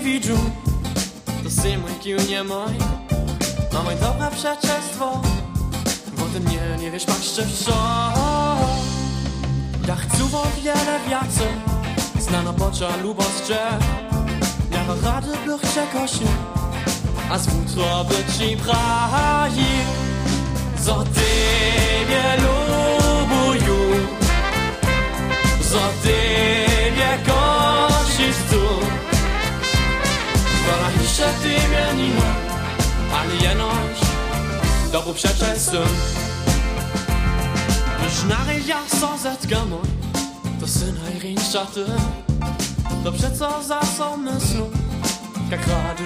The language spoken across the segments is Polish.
widzę, to sy mój kił nie mój. No mój dobre przeczestwo, bo ty mnie nie wiesz jeszcze co. Ja chcę o wiele więcej, znano pocza lubostrze. Ja rady bych czegoś a z futro by ci brali. Ciebie nie ma, ale jenoś dobu przeczesem. Już na ja są zetkamo, to syn hajrinszczaty, to przeco za są myślą, jak rady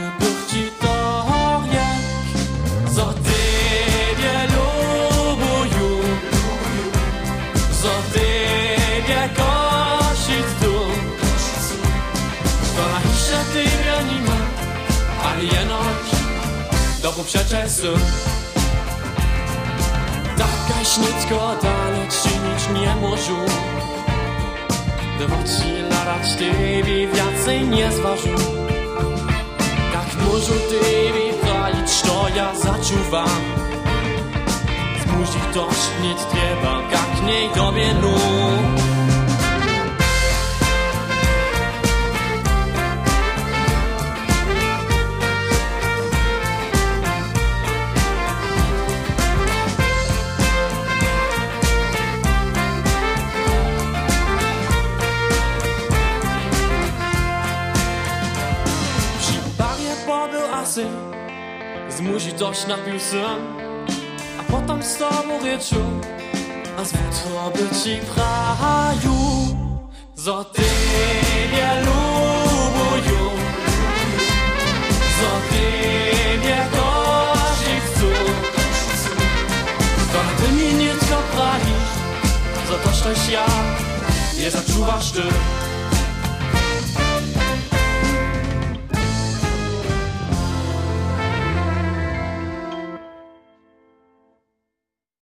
dobu przeczesem. Takaś nicko dalej czynić nie może. Dowoci ladać tybie więcej nie zważył Jak może tybie traić, co ja zaczuwam Zmusić dość nic trzeba, jak nie tobie asy Zmusi dość napił sam A potem z tobą ryczu. A z wątroby ci praju Za tybie lubuję Za tybie kości chcę To ty mi nie tylko pralisz Za to, że ja nie zaczuwasz ty